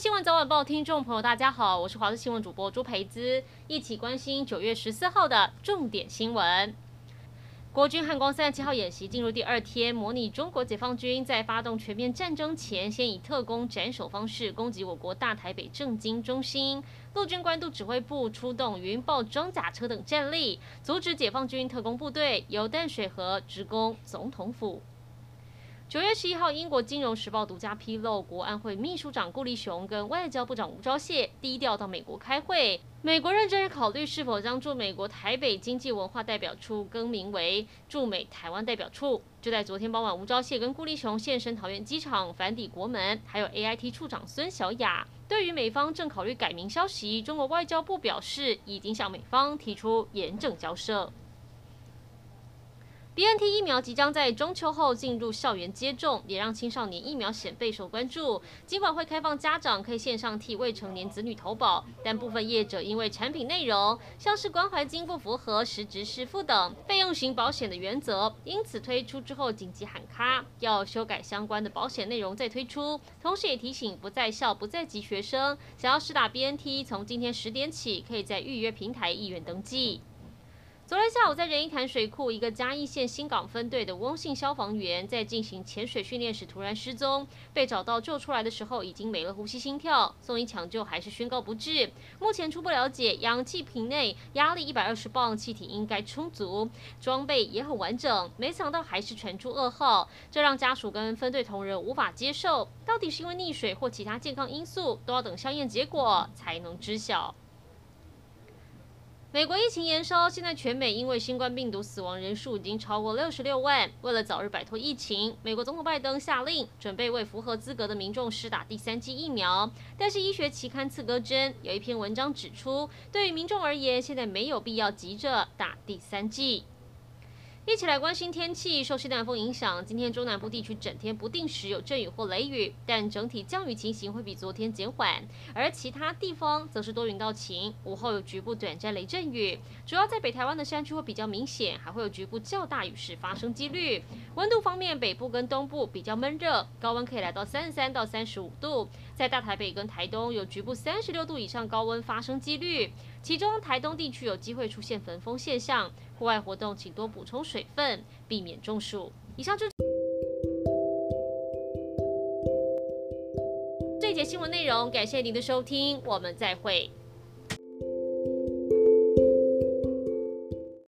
新闻早晚报听众朋友，大家好，我是华视新闻主播朱培姿，一起关心九月十四号的重点新闻。国军汉光三十七号演习进入第二天，模拟中国解放军在发动全面战争前，先以特工斩首方式攻击我国大台北政经中心。陆军关渡指挥部出动云豹装甲车等战力，阻止解放军特工部队由淡水河直攻总统府。九月十一号，英国金融时报独家披露，国安会秘书长顾立雄跟外交部长吴钊燮低调到美国开会。美国认真考虑是否将驻美国台北经济文化代表处更名为驻美台湾代表处。就在昨天傍晚，吴钊燮跟顾立雄现身桃园机场返抵国门，还有 AIT 处长孙小雅。对于美方正考虑改名消息，中国外交部表示已经向美方提出严正交涉。BNT 疫苗即将在中秋后进入校园接种，也让青少年疫苗险备受关注。尽管会开放家长可以线上替未成年子女投保，但部分业者因为产品内容像是关怀金不符合实支实付等费用型保险的原则，因此推出之后紧急喊卡，要修改相关的保险内容再推出。同时也提醒不在校不在籍学生，想要试打 BNT，从今天十点起可以在预约平台意愿登记。昨天下午，在仁义潭水库，一个嘉义县新港分队的翁姓消防员在进行潜水训练时突然失踪，被找到救出来的时候已经没了呼吸心跳，送医抢救还是宣告不治。目前初步了解，氧气瓶内压力一百二十磅，气体应该充足，装备也很完整。没想到还是传出噩耗，这让家属跟分队同仁无法接受。到底是因为溺水或其他健康因素，都要等相验结果才能知晓。美国疫情延烧，现在全美因为新冠病毒死亡人数已经超过六十六万。为了早日摆脱疫情，美国总统拜登下令准备为符合资格的民众施打第三剂疫苗。但是医学期刊《刺格针》有一篇文章指出，对于民众而言，现在没有必要急着打第三剂。一起来关心天气。受西南风影响，今天中南部地区整天不定时有阵雨或雷雨，但整体降雨情形会比昨天减缓。而其他地方则是多云到晴，午后有局部短暂雷阵雨，主要在北台湾的山区会比较明显，还会有局部较大雨势发生几率。温度方面，北部跟东部比较闷热，高温可以来到三十三到三十五度。在大台北跟台东有局部三十六度以上高温发生几率，其中台东地区有机会出现焚风现象。户外活动请多补充水分，避免中暑。以上就这节新闻内容，感谢您的收听，我们再会。